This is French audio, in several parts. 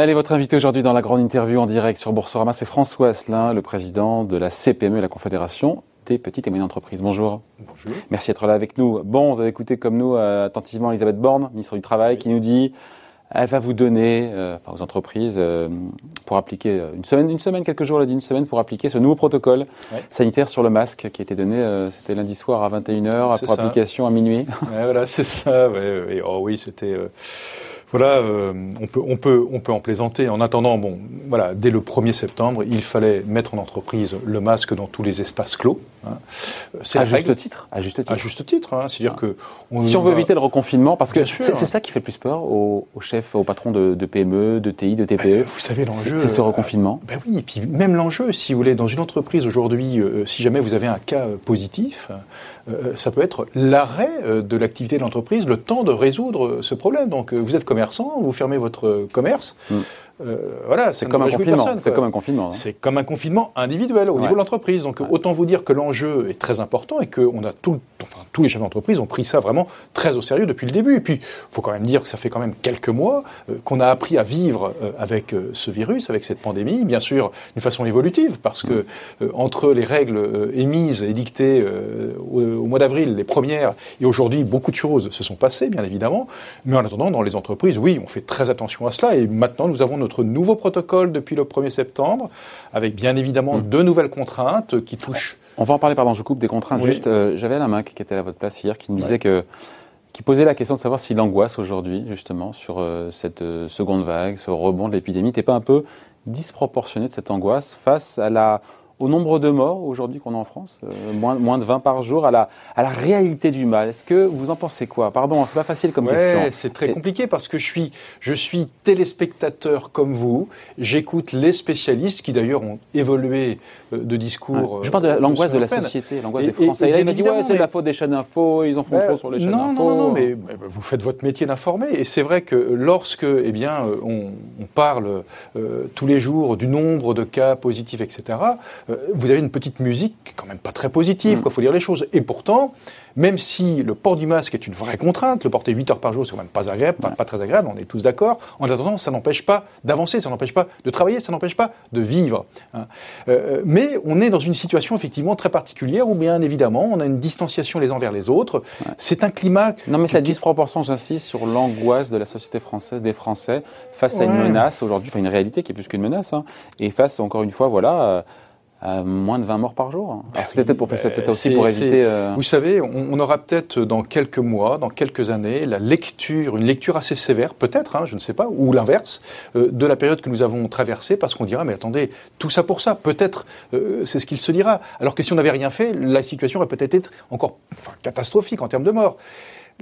Allez, votre invité aujourd'hui dans la grande interview en direct sur Boursorama, c'est François Asselin, le président de la CPME, la Confédération des petites et moyennes entreprises. Bonjour. Bonjour. Merci d'être là avec nous. Bon, vous avez écouté comme nous euh, attentivement Elisabeth Borne, ministre du Travail, qui nous dit elle va vous donner, euh, enfin, aux entreprises, euh, pour appliquer une semaine, une semaine, quelques jours, elle a dit une semaine, pour appliquer ce nouveau protocole sanitaire sur le masque qui a été donné, c'était lundi soir à 21h, C'est pour ça. application à minuit. Ouais, voilà, c'est ça. ouais, ouais. Oh oui, c'était. Voilà, euh, on peut, on peut, on peut en plaisanter. En attendant, bon, voilà, dès le 1er septembre, il fallait mettre en entreprise le masque dans tous les espaces clos. hein. C'est À juste titre. À juste titre. À juste titre, hein. c'est-à-dire que Si on veut va- éviter le reconfinement, parce que c'est ça qui fait le plus peur aux, aux chefs, aux patrons de, de PME, de TI, de TPE. vous savez l'enjeu. C'est ce euh, reconfinement. Ben oui, et puis même l'enjeu, si vous voulez, dans une entreprise aujourd'hui, euh, si jamais vous avez un cas euh, positif, euh, ça peut être l'arrêt de l'activité de l'entreprise, le temps de résoudre ce problème. Donc vous êtes commerçant, vous fermez votre commerce, Mm. Euh, voilà, C'est comme un confinement. C'est comme un confinement. hein. C'est comme un confinement individuel au Ouais. niveau de l'entreprise. Donc Ouais. autant vous dire que l'enjeu est très important et que on a tout, enfin, tous les chefs d'entreprise ont pris ça vraiment très au sérieux depuis le début. Et puis, il faut quand même dire que ça fait quand même quelques mois euh, qu'on a appris à vivre euh, avec euh, ce virus, avec cette pandémie, bien sûr d'une façon évolutive, parce que euh, entre les règles émises et dictées au, au mois d'avril, les premières, et aujourd'hui, beaucoup de choses se sont passées, bien évidemment. Mais en attendant, dans les entreprises, oui, on fait très attention à cela. Et maintenant, nous avons notre nouveau protocole depuis le 1er septembre, avec bien évidemment Mm. deux nouvelles contraintes qui touchent. On va en parler, pardon, je coupe des contraintes. Oui. Juste, euh, j'avais Alain Mac qui était à votre place hier, qui me disait Ouais. que, qui posait la question de savoir si l'angoisse aujourd'hui, justement, sur euh, cette euh, seconde vague, ce rebond de l'épidémie, n'était pas un peu disproportionné de cette angoisse face à la, au nombre de morts aujourd'hui qu'on a en France, euh, moins, moins de 20 par jour, à la, à la réalité du mal. Est-ce que vous en pensez quoi? Pardon, c'est pas facile comme Ouais, question. c'est très compliqué parce que je suis, je suis téléspectateur comme vous. J'écoute les spécialistes qui d'ailleurs ont évolué euh, de discours. Ouais. Je parle de euh, l'angoisse de la société, l'angoisse des Français. et- Et, là, il m'a dit, ouais, c'est de la faute des chaînes d'infos, ils en font Ben, trop sur les chaînes d'infos. non, non, non, mais mais vous faites votre métier d'informer. Et c'est vrai que lorsque, eh bien, on, on parle euh, tous les jours du nombre de cas positifs, etc., vous avez une petite musique quand même pas très positive, Mm. il faut dire les choses. Et pourtant, même si le port du masque est une vraie contrainte, le porter 8 heures par jour, c'est quand même pas agréable, pas, pas très agréable, on est tous d'accord. En attendant, ça n'empêche pas d'avancer, ça n'empêche pas de travailler, ça n'empêche pas de vivre. hein. Euh, mais on est dans une situation effectivement très particulière où, bien évidemment, on a une distanciation les uns vers les autres. C'est un climat Non, mais la disproportion, j'insiste, sur l'angoisse de la société française, des Français, face à une Ouais. menace aujourd'hui, enfin une réalité qui est plus qu'une menace, hein, et face, encore une fois, voilà, euh, à moins de 20 morts par jour. hein. Alors, c'est oui, peut-être pour, bah, aussi pour éviter. euh, Vous savez, on, on aura peut-être dans quelques mois, dans quelques années, la lecture, une lecture assez sévère, peut-être, hein, je ne sais pas, ou l'inverse, euh, de la période que nous avons traversée, parce qu'on dira, mais attendez, tout ça pour ça, peut-être, euh, c'est ce qu'il se dira. Alors que si on n'avait rien fait, la situation aurait peut-être été encore enfin, catastrophique en termes de morts.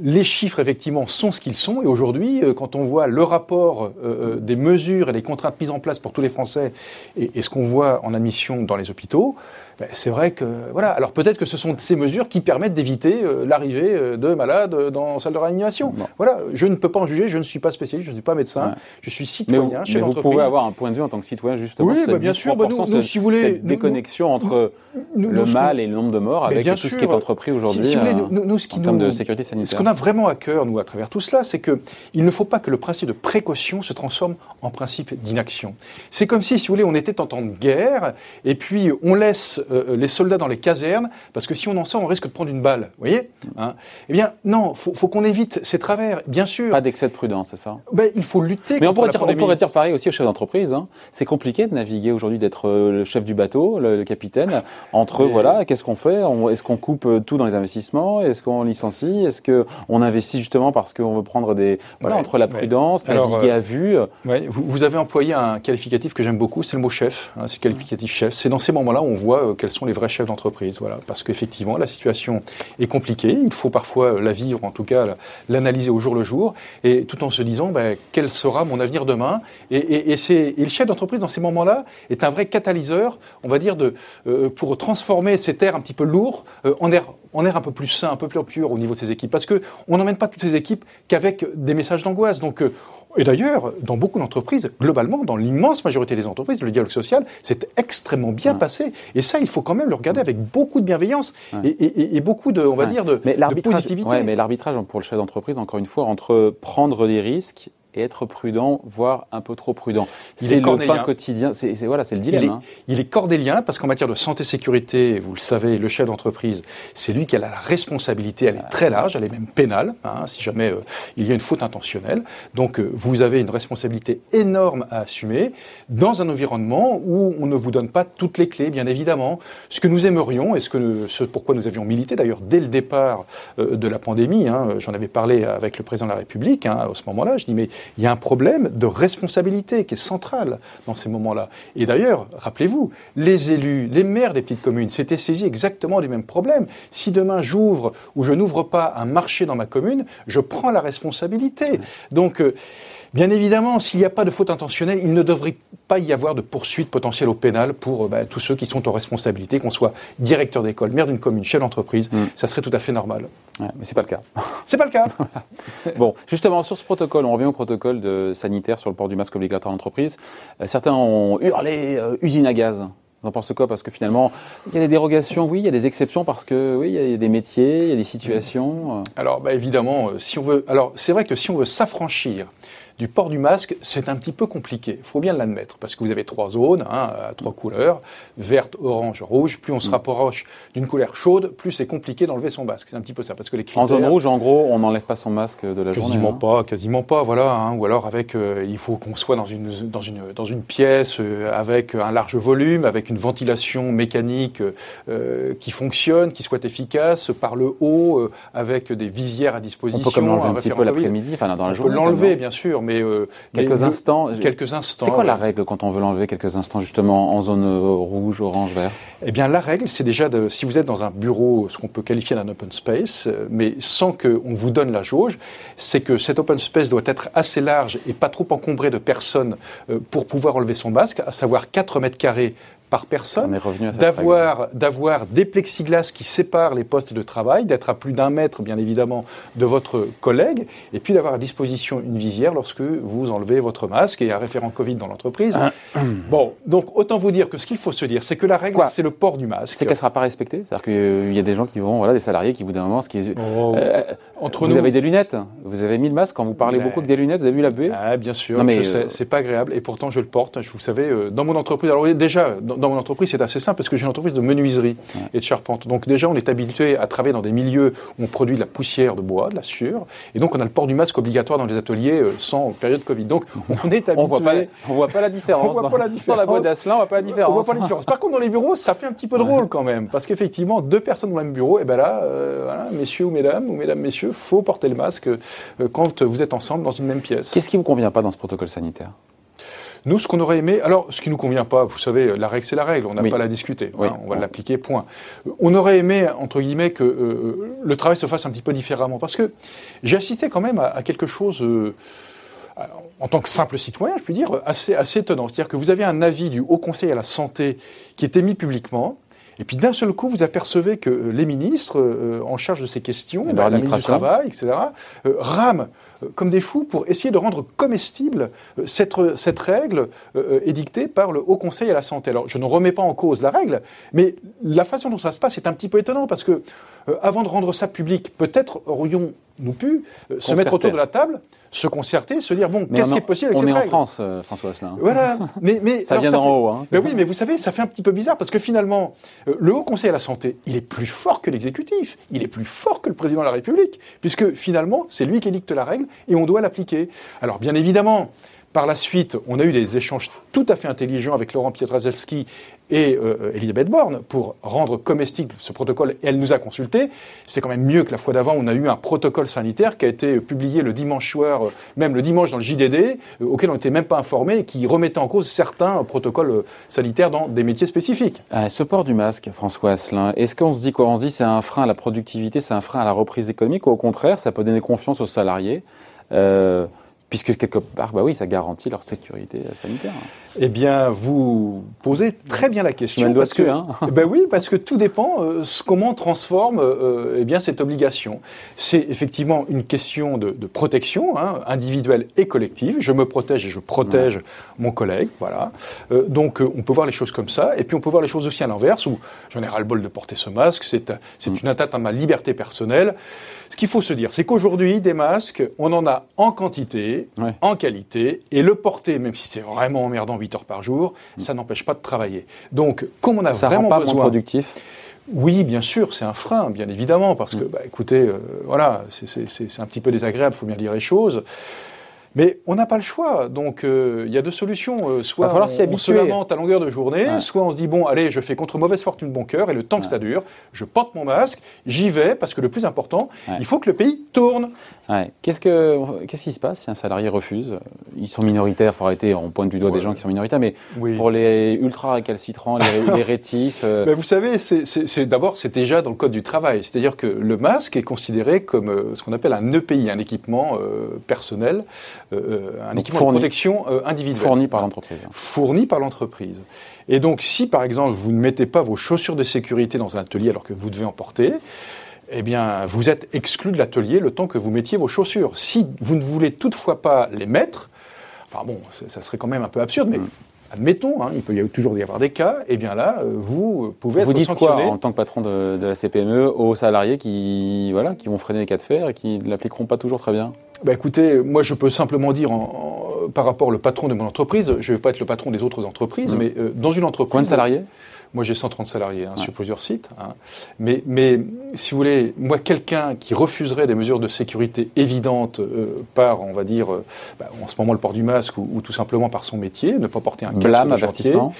Les chiffres, effectivement, sont ce qu'ils sont. Et aujourd'hui, euh, quand on voit le rapport euh, euh, des mesures et des contraintes mises en place pour tous les Français et, et ce qu'on voit en admission dans les hôpitaux, ben, c'est vrai que voilà. Alors peut-être que ce sont ces mesures qui permettent d'éviter euh, l'arrivée de malades dans salle de réanimation. Voilà. Je ne peux pas en juger. Je ne suis pas spécialiste. Je ne suis pas médecin. Ouais. Je suis mais vous, citoyen chez mais vous pouvez avoir un point de vue en tant que citoyen, justement, Oui, bah, bien sûr. Bah, nous- disproportion, nous, ce- si vous voulez, cette nous- déconnexion entre Nous- le nous, ce mal et le nombre de morts avec bien tout ce qui est entrepris aujourd'hui Si, si euh, ce en termes de sécurité Ce sanitaire. qu'on a vraiment à cœur, nous, à travers tout cela, c'est que il ne faut pas que le principe de précaution se transforme en principe d'inaction. C'est comme si, si vous voulez, on était en temps de guerre, et puis on laisse euh, les soldats dans les casernes, parce que si on en sort, on risque de prendre une balle. Vous voyez hein Eh bien, non, faut, faut qu'on évite ces travers. Bien sûr, Pas d'excès de prudence, c'est ça? Ben, il faut lutter Mais on contre pourrait, la dire, on pourrait dire pareil aussi aux chefs d'entreprise. hein. C'est compliqué de naviguer aujourd'hui, d'être euh, le chef du bateau, le, le capitaine. Entre Mais- voilà, qu'est-ce qu'on fait? Est-ce qu'on coupe euh, tout dans les investissements? Est-ce qu'on licencie? Est-ce qu'on investit justement parce qu'on veut prendre des voilà Ouais, entre la ouais. prudence, Alors, naviguer euh, à vue Ouais, vous, vous avez employé un qualificatif que j'aime beaucoup, c'est le mot chef. hein, c'est le qualificatif chef. C'est dans ces moments-là où on voit euh, quels sont les vrais chefs d'entreprise. Voilà, parce qu'effectivement, la situation est compliquée. Il faut parfois euh, la vivre, en tout cas la- l'analyser au jour le jour, et tout en se disant ben, quel sera mon avenir demain? Et, et- et le chef d'entreprise dans ces moments-là est un vrai catalyseur, on va dire, de, euh, pour transformer cet air un petit peu lourd euh, en air en air un peu plus sain, un peu plus pur au niveau de ses équipes. Parce que on n'emmène pas toutes ces équipes qu'avec des messages d'angoisse. Donc euh, et d'ailleurs, dans beaucoup d'entreprises, globalement, dans l'immense majorité des entreprises, le dialogue social s'est extrêmement bien Ouais. passé. Et ça, il faut quand même le regarder avec beaucoup de bienveillance Ouais. et, et- et beaucoup de, on va Ouais. dire, de, mais de positivité. mais l'arbitrage pour le chef d'entreprise, encore une fois, entre prendre des risques et être prudent, voire un peu trop prudent. C'est le pain quotidien, c'est voilà, c'est le dilemme. Il est, hein. il est cordélien parce qu'en matière de santé-sécurité, vous le savez, le chef d'entreprise, c'est lui qui a la responsabilité, elle est très large, elle est même pénale, hein, si jamais euh, il y a une faute intentionnelle. Donc euh, vous avez une responsabilité énorme à assumer dans un environnement où on ne vous donne pas toutes les clés, bien évidemment. Ce que nous aimerions et ce, que, ce pourquoi nous avions milité d'ailleurs dès le départ euh, de la pandémie, hein, j'en avais parlé avec le président de la République hein, à ce moment-là, je dis mais il y a un problème de responsabilité qui est central dans ces moments-là. Et d'ailleurs, rappelez-vous, les élus, les maires des petites communes s'étaient saisis exactement du même problème. Si demain j'ouvre ou je n'ouvre pas un marché dans ma commune, je prends la responsabilité. Donc, euh, Bien évidemment, s'il n'y a pas de faute intentionnelle, il ne devrait pas y avoir de poursuite potentielle au pénal pour euh, bah, tous ceux qui sont en responsabilité, qu'on soit directeur d'école, maire d'une commune, chef d'entreprise. Mm. Ça serait tout à fait normal. mais c'est pas le cas. C'est pas le cas. bon, justement, sur ce protocole, on revient au protocole de sanitaire sur le port du masque obligatoire en entreprise. Euh, certains ont hurlé euh, usine à gaz. On en pense quoi? Parce que finalement, il y a des dérogations, oui, il y a des exceptions parce que oui, il y a des métiers, il y a des situations. Alors, bah, évidemment, si on veut, alors c'est vrai que si on veut s'affranchir du port du masque, c'est un petit peu compliqué. Il faut bien l'admettre, parce que vous avez trois zones, hein, à trois couleurs, verte, orange, rouge. Plus on se mm. rapproche d'une couleur chaude, plus c'est compliqué d'enlever son masque. C'est un petit peu ça, parce que les critères... En zone rouge, en gros, on n'enlève pas son masque de la quasiment journée. Quasiment hein. pas, quasiment pas, voilà. Hein. ou alors avec, euh, il faut qu'on soit dans une dans une dans une pièce euh, avec un large volume, avec une ventilation mécanique euh, qui fonctionne, qui soit efficace, par le haut, avec des visières à disposition. On peut comme l'enlever un petit peu l'après-midi, enfin dans la journée. On peut l'enlever, bien sûr, mais euh, quelques instants. Quelques instants. C'est quoi la règle quand on veut l'enlever quelques instants justement en zone euh, rouge, orange, vert? Eh bien, la règle, c'est déjà de, si vous êtes dans un bureau, ce qu'on peut qualifier d'un open space, euh, mais sans qu'on vous donne la jauge, c'est que cet open space doit être assez large et pas trop encombré de personnes pour pouvoir enlever son masque, à savoir 4 mètres carrés par personne, d'avoir d'avoir des plexiglas qui séparent les postes de travail, d'être à plus d'un mètre, bien évidemment, de votre collègue, et puis d'avoir à disposition une visière lorsque vous enlevez votre masque et un référent Covid dans l'entreprise. Ah. bon, donc autant vous dire que ce qu'il faut se dire, c'est que la règle, c'est le port du masque. C'est qu'elle ne sera pas respectée C'est-à-dire qu'il y a des gens qui vont, voilà, des salariés qui, au bout d'un moment, ce qui est, oh. euh, entre vous avez des lunettes, vous avez mis le masque, quand vous parlez beaucoup que des lunettes, vous avez vu la buée ah, Bien sûr, mais euh, c'est pas agréable, et pourtant je le porte, vous savez, euh, dans mon entreprise, alors déjà, dans mon entreprise, c'est assez simple parce que j'ai une entreprise de menuiserie et de charpente. Donc déjà, on est habitué à travailler dans des milieux où on produit de la poussière de bois, de la sueur, et donc on a le port du masque obligatoire dans les ateliers euh, sans période Covid. Donc on est habitué. on voit pas, on voit pas la différence. on voit pas la différence. Dans la boîte d'Asselin, on voit pas la différence. On voit pas la différence. Par contre, dans les bureaux, ça fait un petit peu drôle quand même, parce qu'effectivement, deux personnes dans le même bureau, et ben là, euh, voilà, messieurs ou mesdames, ou mesdames, messieurs, faut porter le masque euh, quand vous êtes ensemble dans une même pièce. Qu'est-ce qui vous convient pas dans ce protocole sanitaire? Nous, ce qu'on aurait aimé, alors ce qui ne nous convient pas, vous savez, la règle c'est la règle, on n'a pas à la discuter, hein, on va l'appliquer, point. On aurait aimé, entre guillemets, que euh, le travail se fasse un petit peu différemment, parce que j'ai assisté quand même à, quelque chose... Euh, en tant que simple citoyen, je puis dire, assez, assez étonnant. C'est-à-dire que vous avez un avis du Haut Conseil à la santé qui est émis publiquement, et puis d'un seul coup, vous apercevez que euh, les ministres euh, en charge de ces questions, bah, la ministre du Travail, etc., euh, rament comme des fous pour essayer de rendre comestible cette, cette règle édictée par le Haut Conseil à la santé. Alors, je ne remets pas en cause la règle, mais la façon dont ça se passe est un petit peu étonnant parce que, avant de rendre ça public, peut-être aurions-nous pu se mettre autour de la table se concerter, se dire bon, qu'est-ce qui est possible avec on cette est en France, euh, François Asselin. Voilà, mais, mais ça vient d'en haut. Hein, ben oui, mais vous savez, ça fait un petit peu bizarre parce que finalement, euh, le Haut Conseil à la santé, il est plus fort que l'exécutif, il est plus fort que le président de la République, puisque finalement, c'est lui qui dicte la règle et on doit l'appliquer. Alors bien évidemment. Par la suite, on a eu des échanges tout à fait intelligents avec Laurent Pietraszewski et euh, Elisabeth Borne pour rendre comestible ce protocole. Elle nous a consulté. C'est quand même mieux que la fois d'avant. On a eu un protocole sanitaire qui a été publié le dimanche soir, euh, même le dimanche dans le JDD, euh, auquel on n'était même pas informé et qui remettait en cause certains protocoles sanitaires dans des métiers spécifiques. ce port du masque, François Asselin, est-ce qu'on se dit quoi? On se dit c'est un frein à la productivité, c'est un frein à la reprise économique ou au contraire, ça peut donner confiance aux salariés puisque quelque part, bah oui, ça garantit leur sécurité sanitaire. Eh bien, vous posez très bien la question. parce que, hein. ben oui, parce que tout dépend euh, comment on transforme euh, eh bien cette obligation. C'est effectivement une question de, protection hein, individuelle et collective. Je me protège et je protège mon collègue, voilà. Euh, donc, on peut voir les choses comme ça, et puis on peut voir les choses aussi à l'inverse, où j'en ai ras le bol de porter ce masque. C'est c'est mm. une atteinte à ma liberté personnelle Ce qu'il faut se dire, c'est qu'aujourd'hui, des masques, on en a en quantité, Ouais. en qualité, et le porter, même si c'est vraiment emmerdant 8 heures par jour, ça n'empêche pas de travailler. Donc, comme on a Ça rend vraiment pas besoin... moins productif. Oui, bien sûr, c'est un frein, bien évidemment, parce que, bah, écoutez, euh, voilà, c'est un petit peu désagréable, il faut bien dire les choses. Mais on n'a pas le choix, donc euh, il y a deux solutions. Euh, soit on, se lamente à longueur de journée, Ouais. soit on se dit, bon, allez, je fais contre mauvaise fortune bon cœur, et le temps que ça dure, je porte mon masque, j'y vais, parce que le plus important, Ouais. il faut que le pays tourne. Qu'est-ce que qu'est-ce qui se passe si un salarié refuse? Ils sont minoritaires, faut arrêter. On pointe du doigt des gens qui sont minoritaires, mais Oui. pour les ultra récalcitrants, les, les rétifs, euh, Ben, vous savez, c'est- d'abord, c'est déjà dans le code du travail. C'est-à-dire que le masque est considéré comme ce qu'on appelle un EPI, un équipement personnel, un Donc équipement fourni. de protection euh, individuelle. fournis par l'entreprise. Fourni par l'entreprise. Et donc, si par exemple, vous ne mettez pas vos chaussures de sécurité dans un atelier alors que vous devez en porter, eh bien, vous êtes exclu de l'atelier le temps que vous mettiez vos chaussures. Si vous ne voulez toutefois pas les mettre, enfin bon, ça serait quand même un peu absurde, mais Mm. admettons, hein, il peut y avoir- toujours y avoir des cas, eh bien là, euh, vous pouvez Vous être dites quoi en tant que patron de, de la CPME aux salariés qui voilà qui vont freiner les cas de fer et qui ne l'appliqueront pas toujours très bien? Bah écoutez, moi je peux simplement dire en- en- par rapport au patron de mon entreprise, je ne vais pas être le patron des autres entreprises, Mm. mais euh, dans une entreprise... Combien de salariés? Moi, j'ai 130 salariés hein, Ouais. sur plusieurs sites. hein. Mais, mais si vous voulez, moi, quelqu'un qui refuserait des mesures de sécurité évidentes euh, par, on va dire, euh, bah, en ce moment le port du masque ou, ou tout simplement par son métier, ne pas porter un casque Blâme, de chantier, avertissement.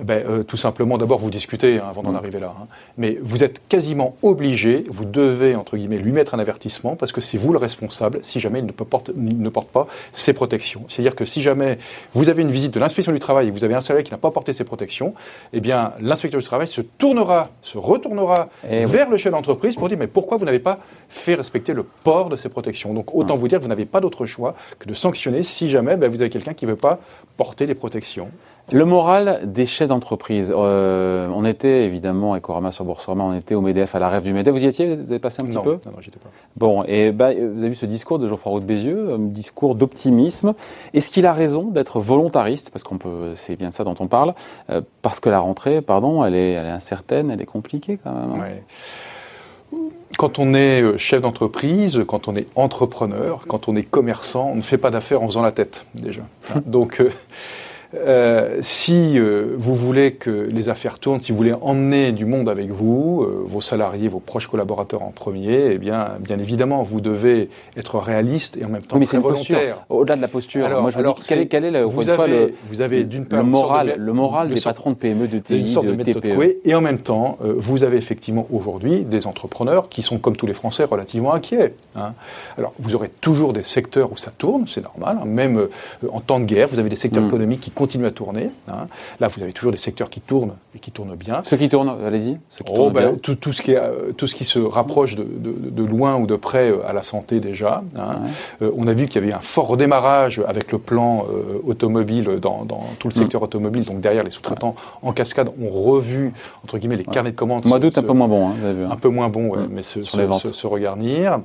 Ben, euh, tout simplement, d'abord, vous discutez hein, avant d'en Mm. arriver là. hein. Mais vous êtes quasiment obligé, vous devez, entre guillemets, lui mettre un avertissement parce que c'est vous le responsable si jamais il ne, peut porte, il ne porte pas ses protections. C'est-à-dire que si jamais vous avez une visite de l'inspection du travail et vous avez un salarié qui n'a pas porté ses protections, eh bien, l'inspecteur du travail se tournera, se retournera Eh oui. vers le chef d'entreprise pour dire mais pourquoi vous n'avez pas fait respecter le port de ces protections? Donc autant Mm. vous dire que vous n'avez pas d'autre choix que de sanctionner si jamais ben, vous avez quelqu'un qui ne veut pas porter les protections. Le moral des chefs d'entreprise. Euh, on était évidemment avec Orama sur Boursorama, on était au MEDEF à la rêve du MEDEF. Vous y étiez Vous avez passé un petit non, peu? non, non, j'étais pas. Bon, et bah, vous avez vu ce discours de Geoffroy Roux de Bézieux, un discours d'optimisme. Est-ce qu'il a raison d'être volontariste? Parce qu'on peut, c'est bien de ça dont on parle. euh, parce que la rentrée, pardon, elle est, elle est incertaine, elle est compliquée quand même. hein. Ouais. Quand on est euh, chef d'entreprise, quand on est entrepreneur, quand on est commerçant, on ne fait pas d'affaires en faisant la tête déjà. Donc, euh, euh, si euh, vous voulez que les affaires tournent, si vous voulez emmener du monde avec vous, euh, vos salariés, vos proches collaborateurs en premier, eh bien, bien évidemment, vous devez être réaliste et en même temps Oui, mais c'est très une volontaire. Au-delà de la posture, Alors- moi je me est, est le, encore Vous une fois, avez, le, vous avez d'une part le une de moral, mé- le moral une des patrons de PME, de une TI, sorte de, de, TPE. Coué. Et en même temps, vous avez effectivement aujourd'hui des entrepreneurs qui sont, comme tous les Français, relativement inquiets. hein. Alors, vous aurez toujours des secteurs où ça tourne, c'est normal. hein. Même en temps de guerre, vous avez des secteurs Mm. économiques qui continuent à tourner. hein. Là, vous avez toujours des secteurs qui tournent et qui tournent bien. Ceux qui tournent, allez-y. Oh, ben, tout, tout ce qui est, euh, tout ce qui se rapproche de, de- de loin ou de près euh, à la santé déjà. hein. Euh, on a vu qu'il y avait un fort redémarrage avec le plan euh, automobile dans, dans tout le Mm. secteur automobile. Donc derrière, les sous-traitants en cascade ont revu entre guillemets les carnets de commandes. Mois d'août un se- peu moins bon, hein, vous avez vu. hein. un peu moins bon, Mm. mais se, se- se- se regarnir.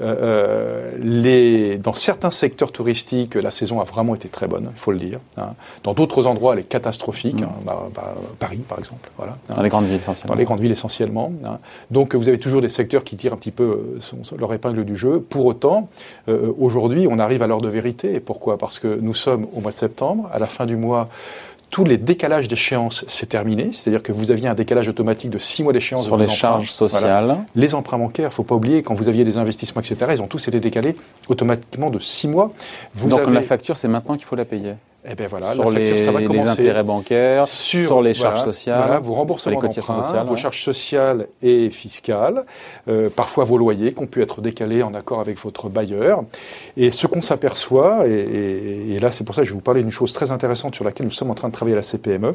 Euh, les, dans certains secteurs touristiques, la saison a vraiment été très bonne, il faut le dire. hein. Dans d'autres endroits, elle est catastrophique. Mm. hein. Bah, bah, Paris, par exemple. Voilà, hein Dans les grandes villes essentiellement. dans les grandes villes essentiellement. hein. Donc vous avez toujours des secteurs qui tirent un petit peu euh, son- son- leur épingle du jeu. Pour autant, euh, aujourd'hui, on arrive à l'heure de vérité. Pourquoi? Parce que nous sommes au mois de septembre, à la fin du mois. Tous les décalages d'échéance, c'est terminé. C'est-à-dire que vous aviez un décalage automatique de six mois d'échéance Sur les emprunts. charges Voilà. sociales. Les emprunts bancaires, faut pas oublier, quand vous aviez des investissements, etc., ils ont tous été décalés automatiquement de six mois. Vous Donc avez... la facture, c'est maintenant qu'il faut la payer. Eh ben voilà, sur la facture, les, ça va les commencer. intérêts bancaires, sur, les charges voilà, sociales, voilà, vos remboursements d'emprunt, vos charges sociales et fiscales, euh, parfois vos loyers qui ont pu être décalés en accord avec votre bailleur. Et ce qu'on s'aperçoit, et, et- et là c'est pour ça que je vais vous parler d'une chose très intéressante sur laquelle nous sommes en train de travailler à la CPME,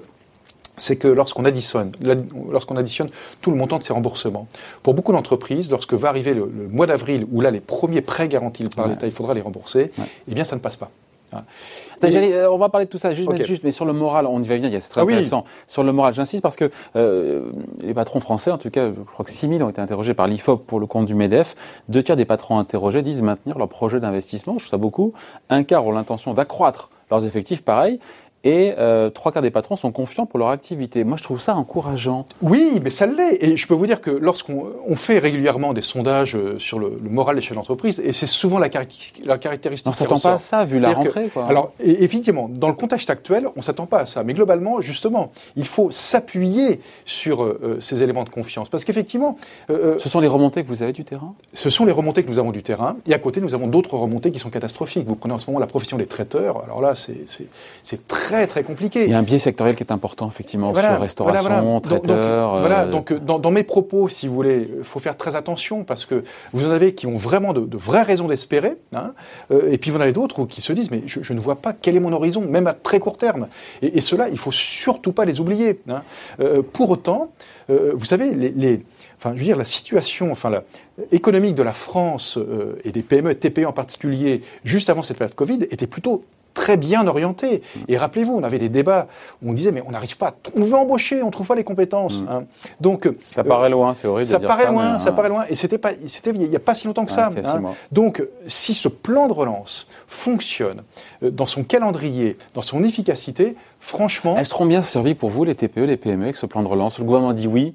c'est que lorsqu'on additionne, lorsqu'on additionne tout le montant de ces remboursements, pour beaucoup d'entreprises, lorsque va arriver le, le mois d'avril, où là les premiers prêts garantis par Ouais. l'État, il faudra les rembourser, Ouais. eh bien ça ne passe pas. Et- j'allais- euh, on va parler de tout ça, juste, mais, juste, mais sur le moral, on y va venir, il y a- c'est très Ah oui. intéressant. Sur le moral, j'insiste parce que euh, les patrons français, en tout cas, je crois que 6000 ont été interrogés par l'IFOP pour le compte du MEDEF. Deux tiers des patrons interrogés disent maintenir leur projet d'investissement, je trouve ça beaucoup. Un quart ont l'intention d'accroître leurs effectifs, pareil. Et euh, trois quarts des patrons sont confiants pour leur activité. Moi, je trouve ça encourageant. Oui, mais ça l'est. Et je peux vous dire que lorsqu'on on fait régulièrement des sondages euh, sur le, le moral des chefs d'entreprise, et c'est souvent la caractéristique, la caractéristique on s'attend pas à ça, vu la rentrée. que- quoi. Alors, et- effectivement, dans le contexte actuel, on s'attend pas à ça. Mais globalement, justement, il faut s'appuyer sur euh, ces éléments de confiance. Parce qu'effectivement, euh, Ce sont les remontées que vous avez du terrain? ce sont les remontées que nous avons du terrain. Et à côté, nous avons d'autres remontées qui sont catastrophiques. Vous prenez en ce moment la profession des traiteurs. Alors là, c'est- c'est très, très compliqué. Il y a un biais sectoriel qui est important, effectivement, Voilà, sur restauration, voilà, voilà. Donc- traiteur. Donc, voilà, euh, donc euh, dans, dans mes propos, si vous voulez, il faut faire très attention parce que vous en avez qui ont vraiment de, de vraies raisons d'espérer, hein, euh, et puis vous en avez d'autres qui se disent mais je, je ne vois pas quel est mon horizon, même à très court terme. Et, et cela, il faut surtout pas les oublier. hein. Euh, pour autant, euh, vous savez, les, les- enfin, je veux dire, la situation, enfin, la, économique de la France euh, et des PME TPE en particulier, juste avant cette période Covid, était plutôt très bien orientée. Et rappelez-vous, on avait des débats où on disait, mais on n'arrive pas, on veut embaucher, on ne trouve pas les compétences. hein. Donc, Ça euh, paraît loin, c'est horrible ça de dire paraît ça. loin, mais, ça hein, paraît loin. Et c'était pas, c'était il n'y a pas si longtemps que ça. hein. Donc, si ce plan de relance fonctionne euh, dans son calendrier, dans son efficacité, franchement, Elles seront bien servies pour vous, les TPE, les PME, avec ce plan de relance? Le gouvernement dit oui.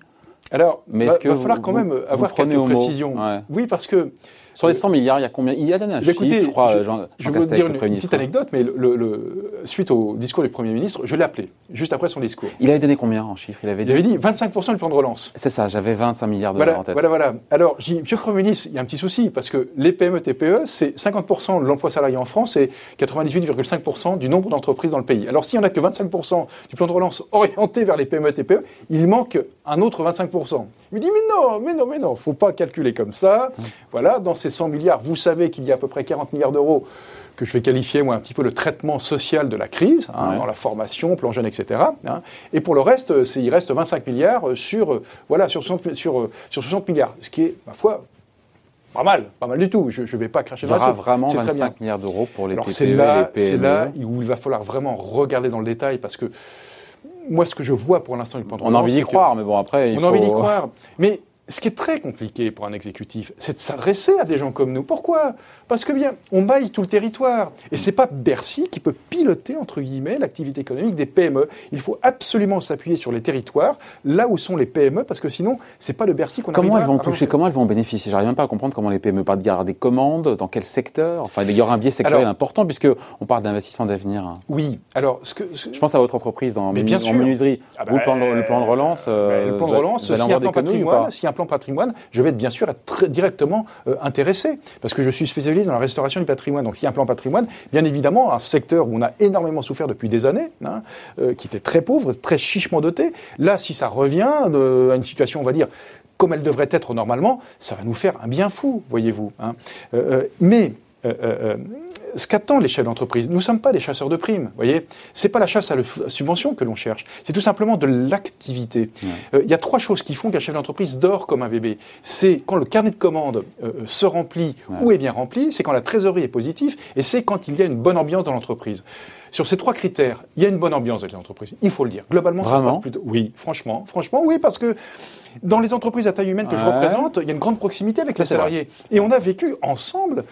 alors, Mais va, falloir vous- quand même vous avoir quelques précisions. Ouais. Oui, parce que Sur les 100 milliards, il y a combien? Il a donné un Bah, chiffre, écoutez, je crois, je- Jean, Je Jean vais vous dire une, petite anecdote, mais le, le- suite au discours du Premier ministre, je l'ai appelé, juste après son discours. Il avait donné combien en chiffres Il avait Il dit. avait dit 25% du plan de relance. C'est ça, j'avais 25 milliards de dollars Voilà, en tête. voilà, voilà. Alors, j'ai Monsieur le Premier ministre, il y a un petit souci, parce que les PME, TPE, c'est 50% de l'emploi salarié en France et 98,5% du nombre d'entreprises dans le pays. Alors, s'il n'y en a que 25% du plan de relance orienté vers les PME, TPE, il manque un autre 25%. Il me dit, mais non, mais non, mais non, faut pas calculer comme ça. Voilà, dans ces 100 milliards, vous savez qu'il y a à peu près 40 milliards d'euros que je vais qualifier, moi, un petit peu le traitement social de la crise, hein, Ouais. dans la formation, plan jeune, etc. hein. Et pour le reste, il reste 25 milliards sur, euh, voilà, sur, 60, sur, euh, sur 60 milliards, ce qui est, ma foi, pas mal, pas mal du tout. Je ne vais pas cracher Il y dans la aura soupe. vraiment C'est très bien. 25 milliards d'euros pour les Alors TPE c'est et là, les c'est PME. là où il va falloir vraiment regarder dans le détail parce que moi, ce que je vois pour l'instant On a envie d'y croire, mais bon, après. il on a envie d'y croire. Mais ce qui est très compliqué pour un exécutif, c'est de s'adresser à des gens comme nous. Pourquoi? Parce que bien, on maille tout le territoire. Et c'est pas Bercy qui peut piloter, entre guillemets, l'activité économique des PME. Il faut absolument s'appuyer sur les territoires, là où sont les PME, parce que sinon, c'est pas de Bercy qu'on Comment elles vont à toucher? Comment elles vont en bénéficier? J'arrive même pas à comprendre comment les PME partent garder des commandes, dans quel secteur? Enfin, il y aura un biais sectoriel Alors- important puisque on parle d'investissement d'avenir. Oui, alors, ce que... ce- Je pense à votre entreprise dans Mais menu- bien en sûr. menuiserie. Ah Vous, le, bah, plan de, le plan de relance. euh, Ben, le plan de relance, s'il y a un patrimoine, plan patrimoine, je vais bien sûr être très directement euh, intéressé parce que je suis spécialiste dans la restauration du patrimoine. Donc s'il y a un plan patrimoine, bien évidemment, un secteur où on a énormément souffert depuis des années, hein, euh, qui était très pauvre, très chichement doté. Là, si ça revient euh, à une situation, on va dire comme elle devrait être normalement, ça va nous faire un bien fou, voyez-vous. hein. Mais euh, euh, euh, ce qu'attendent les chefs d'entreprise, nous ne sommes pas des chasseurs de primes, voyez. C'est pas la chasse à la subvention que l'on cherche, c'est tout simplement de l'activité. Euh, Il y a trois choses qui font qu'un chef d'entreprise dort comme un bébé. C'est quand le carnet de commandes euh, se remplit Ouais. ou est bien rempli, c'est quand la trésorerie est positive, et c'est quand il y a une bonne ambiance dans l'entreprise. Sur ces trois critères, il y a une bonne ambiance dans les entreprises. Il faut le dire. Globalement, ça se passe plutôt. Oui, franchement, franchement, oui, parce que dans les entreprises à taille humaine que je Ouais. représente, il y a une grande proximité avec les vrai. salariés. Et on a vécu ensemble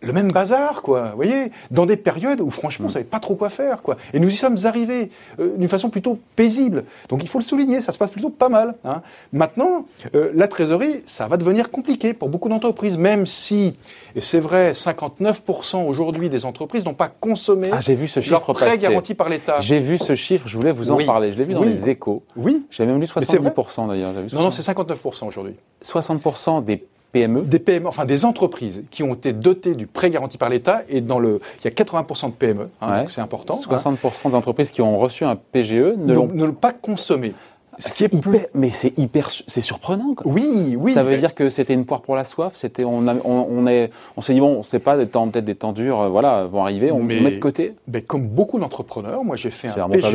le même bazar, quoi. Vous voyez, dans des périodes où franchement, on savait pas trop quoi faire, quoi. Et nous y sommes arrivés euh, d'une façon plutôt paisible. Donc il faut le souligner, ça se passe plutôt pas mal. hein. Maintenant, euh, la trésorerie, ça va devenir compliqué pour beaucoup d'entreprises, même si, et c'est vrai, 59% aujourd'hui des entreprises n'ont pas consommé Ah, j'ai vu ce chiffre prêt garanti par l'État. J'ai vu ce chiffre, je voulais vous en Oui. parler. Je l'ai vu dans Oui. les échos. Oui. J'ai même lu Mais c'est vrai. 70% d'ailleurs. Non, non, 60. c'est 59% aujourd'hui. 60% des PME. Des PME, enfin des entreprises qui ont été dotées du prêt garanti par l'État et dans le, il y a 80% de PME, hein, Ouais. donc c'est important. hein, 60% des entreprises qui ont reçu un PGE ne l'ont pas consommé. Ce qui est plus. hyper- mais c'est hyper, c'est surprenant. quoi. Oui, oui. ça veut mais- dire que c'était une poire pour la soif. C'était, on, a- on, on est, on s'est dit bon, on sait pas des temps, peut-être des temps durs, euh, voilà, vont arriver, on, Mais- on met de côté. Ben, comme beaucoup d'entrepreneurs, moi j'ai fait, un PGE,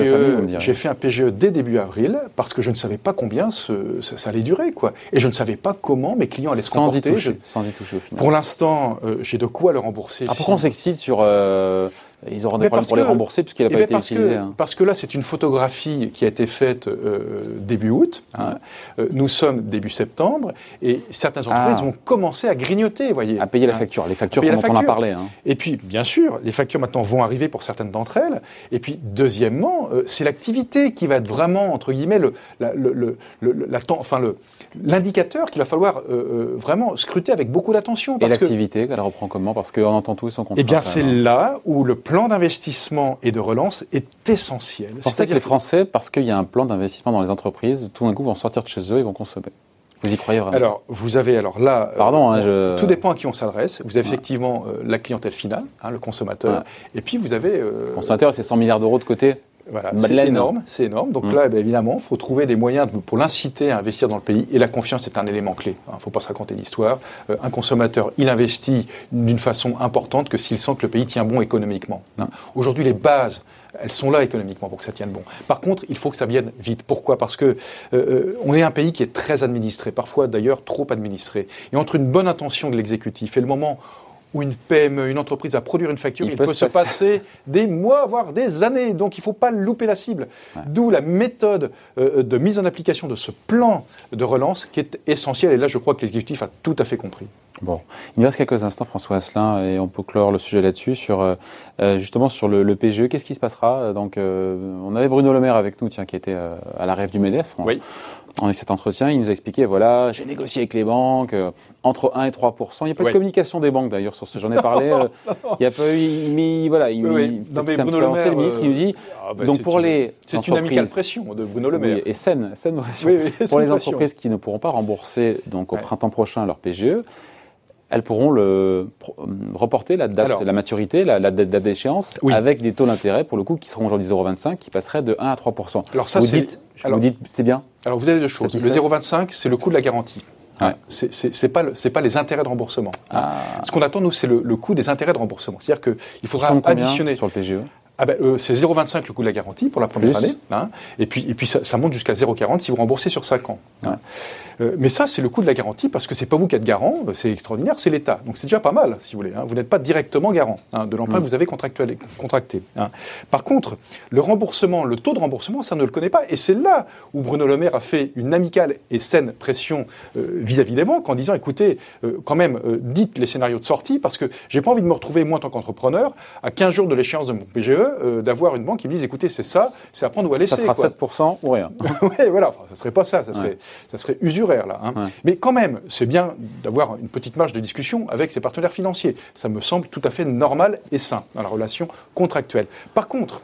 dirait. j'ai fait un PGE dès début avril parce que je ne savais pas combien ce- ça, ça allait durer. Quoi. Et je ne savais pas comment mes clients allaient se Sans y comporter. toucher, Je- sans y toucher au final. Pour l'instant, euh, j'ai de quoi le rembourser. Ah, si- pourquoi on s'excite sur euh, ils auront des problèmes pour les rembourser puisqu'il n'a eh pas ben, été parce utilisé. Que, hein. Parce que là, c'est une photographie qui a été faite euh, début août. Hein. Euh, nous sommes début septembre et certaines entreprises Ah. vont commencer à grignoter, voyez. À payer la Hein. facture, les factures dont on a parlé. hein. Et puis, bien sûr, les factures maintenant vont arriver pour certaines d'entre elles. Et puis, deuxièmement, euh, c'est l'activité qui va être vraiment, entre guillemets, le, la- le, le- le- la temps- enfin, le, l'indicateur qu'il va falloir euh, vraiment scruter avec beaucoup d'attention. Et l'activité, elle reprend comment? Parce qu'on entend tous son contrat. Eh bien, c'est là où le plan d'investissement et de relance est essentiel. Pensez que C'est-à-dire les Français, parce qu'il y a un plan d'investissement dans les entreprises, tout d'un coup vont sortir de chez eux et vont consommer Vous y croyez vraiment? Alors, vous avez alors là. euh, Pardon, hein, je- Tout dépend à qui on s'adresse. Vous avez effectivement euh, la clientèle finale, hein, le consommateur, Ouais. et puis vous avez. euh, Le consommateur, c'est 100 milliards d'euros de côté. Voilà, c'est énorme, c'est énorme. Donc Mm. là, eh bien, évidemment, il faut trouver des moyens de- pour l'inciter à investir dans le pays. Et la confiance est un élément clé. Il ne faut pas se raconter d'histoire. Euh, un consommateur, il investit d'une façon importante que s'il sent que le pays tient bon économiquement. hein. Aujourd'hui, les bases, elles sont là économiquement pour que ça tienne bon. Par contre, il faut que ça vienne vite. Pourquoi? Parce que euh, euh, on est un pays qui est très administré, parfois d'ailleurs trop administré. Et entre une bonne intention de l'exécutif et le moment où une PME, une entreprise va produire une facture, Il il, peut peut, se se passer des mois, voire des années. Donc il ne faut pas louper la cible. D'où la méthode euh, de mise en application de ce plan de relance qui est essentielle. Et là, je crois que l'exécutif a tout à fait compris. Bon, il nous reste quelques instants, François Asselin, et on peut clore le sujet là-dessus, sur euh, euh, justement sur le, le PGE. Qu'est-ce qui se passera? Donc, euh, on avait Bruno Le Maire avec nous, tiens, qui était à la rêve du Medef. On, Oui. On a eu cet entretien, il nous a expliqué, voilà, j'ai négocié avec les banques euh, entre 1 et 3% Il n'y a pas Ouais. de communication des banques d'ailleurs sur ce. J'en ai parlé. euh, il n'y a pas eu. Il, mais voilà, il, Oui, Non, mais Bruno Le Maire, le ministre qui nous dit. Ah, bah, donc pour une- les C'est une amicale pression de Bruno Le Maire. et saine, saine pression. Oui, Pour les entreprises qui ne pourront pas rembourser donc au Ouais. printemps prochain leur PGE, elles pourront le, euh, reporter la date, Alors. la maturité, la, la date d'échéance, Oui. avec des taux d'intérêt pour le coup qui seront aujourd'hui 0,25, qui passeraient de 1 à 3% Alors ça, vous dites, alors- vous dites, c'est bien. Alors vous avez deux choses. Le 0,25, c'est le coût de la garantie. Ouais. Hein, C'est c'est pas, le- pas les intérêts de remboursement. hein. Ah. Ce qu'on attend, nous, c'est le, le coût des intérêts de remboursement. C'est-à-dire qu'il faudra additionner. sur le PGE Ah ben, euh, c'est 0,25 le coût de la garantie pour la première Plus. année. hein. et puis, et puis ça, ça monte jusqu'à 0,40 si vous remboursez sur 5 ans. hein. Euh, mais ça, c'est le coût de la garantie parce que c'est pas vous qui êtes garant, euh, c'est extraordinaire, c'est l'État. Donc c'est déjà pas mal, si vous voulez. hein. Vous n'êtes pas directement garant de l'emprunt Mm. que vous avez contracté. Par contre, le remboursement, le taux de remboursement, ça ne le connaît pas. Et c'est là où Bruno Le Maire a fait une amicale et saine pression euh, vis-à-vis des banques en disant, écoutez, quand même, dites les scénarios de sortie parce que j'ai pas envie de me retrouver, moi, en tant qu'entrepreneur, à 15 jours de l'échéance de mon PGE, euh, d'avoir une banque qui me dise, écoutez, c'est ça, c'est à prendre ou à laisser. Ça sera quoi. 7% ou rien. ouais, voilà, enfin, ça serait pas ça, ça serait, ça serait usuraire là. hein. Ouais. Mais quand même, c'est bien d'avoir une petite marge de discussion avec ses partenaires financiers. Ça me semble tout à fait normal et sain dans la relation contractuelle. Par contre,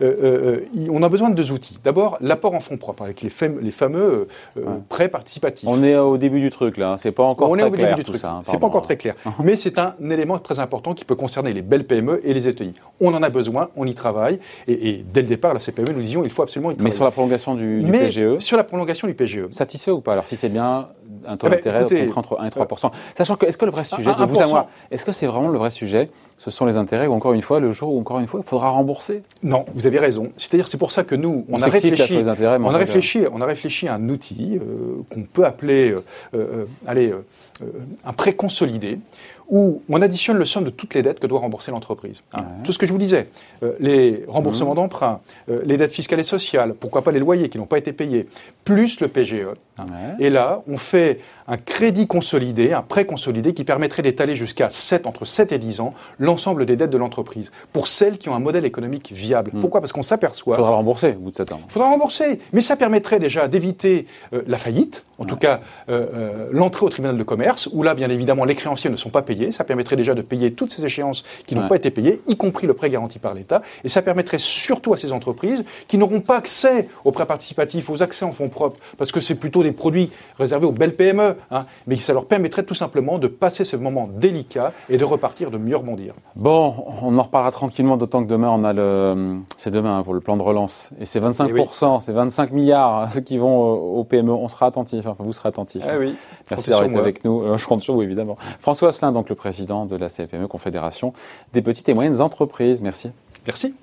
euh, euh, il- on a besoin de deux outils. D'abord, l'apport en fonds propres avec les, fam- les fameux euh, Ouais. prêts participatifs. On est au début du truc là, hein. c'est pas encore On est très début clair du truc. hein, c'est pas encore très clair. Mais c'est un élément très important qui peut concerner les belles PME et les ETI. On en a besoin, on y travaille. Et, et dès le départ, la CPME, nous disions, il faut absolument y Mais travailler. sur la prolongation du, du Mais PGE, sur la prolongation du PGE. satisfait ou pas? Alors si c'est bien un taux Eh ben, d'intérêt compris entre 1 et 3% Sachant que, est-ce que le vrai sujet, de vous à 1%. moi, est-ce que c'est vraiment le vrai sujet? Ce sont les intérêts ou encore une fois, le jour où encore une fois, il faudra rembourser? Non, vous avez raison. C'est-à-dire, c'est pour ça que nous, on, On a là, réfléchi. intérêts, on a réfléchi, on a réfléchi à un outil euh, qu'on peut appeler, euh, euh, allez, euh, euh, un prêt consolidé, où on additionne le somme de toutes les dettes que doit rembourser l'entreprise. hein. Ouais. Mmh. Tout ce que je vous disais, euh, les remboursements d'emprunts, euh, les dettes fiscales et sociales, pourquoi pas les loyers qui n'ont pas été payés, plus le PGE. Ouais. Et là, on fait un crédit consolidé, un prêt consolidé qui permettrait d'étaler jusqu'à 7, entre 7 et 10 ans, l'ensemble des dettes de l'entreprise, pour celles qui ont un modèle économique viable. Pourquoi? Parce qu'on s'aperçoit Il faudra rembourser au bout de 7 ans. il faudra rembourser. Mais ça permettrait déjà d'éviter euh, la faillite, en tout cas euh, euh, l'entrée au tribunal de commerce, où là, bien évidemment, les créanciers ne sont pas payés. Ça permettrait déjà de payer toutes ces échéances qui n'ont Ouais. pas été payées, y compris le prêt garanti par l'État. Et ça permettrait surtout à ces entreprises qui n'auront pas accès aux prêts participatifs, aux accès en fonds propres, parce que c'est plutôt des produits réservés aux belles PME, hein, mais ça leur permettrait tout simplement de passer ces moments délicats et de repartir de mieux rebondir. Bon, on en reparlera tranquillement, d'autant que demain, on a le, c'est demain hein, pour le plan de relance. Et c'est 25%, c'est 25 milliards hein, qui vont euh, au PME. On sera attentif, enfin, vous serez attentif. Ah oui, Merci moi. avec nous. Euh, Je compte sur vous, évidemment. François Asselin, donc le président de la CFME, Confédération des petites et moyennes entreprises. Merci. Merci.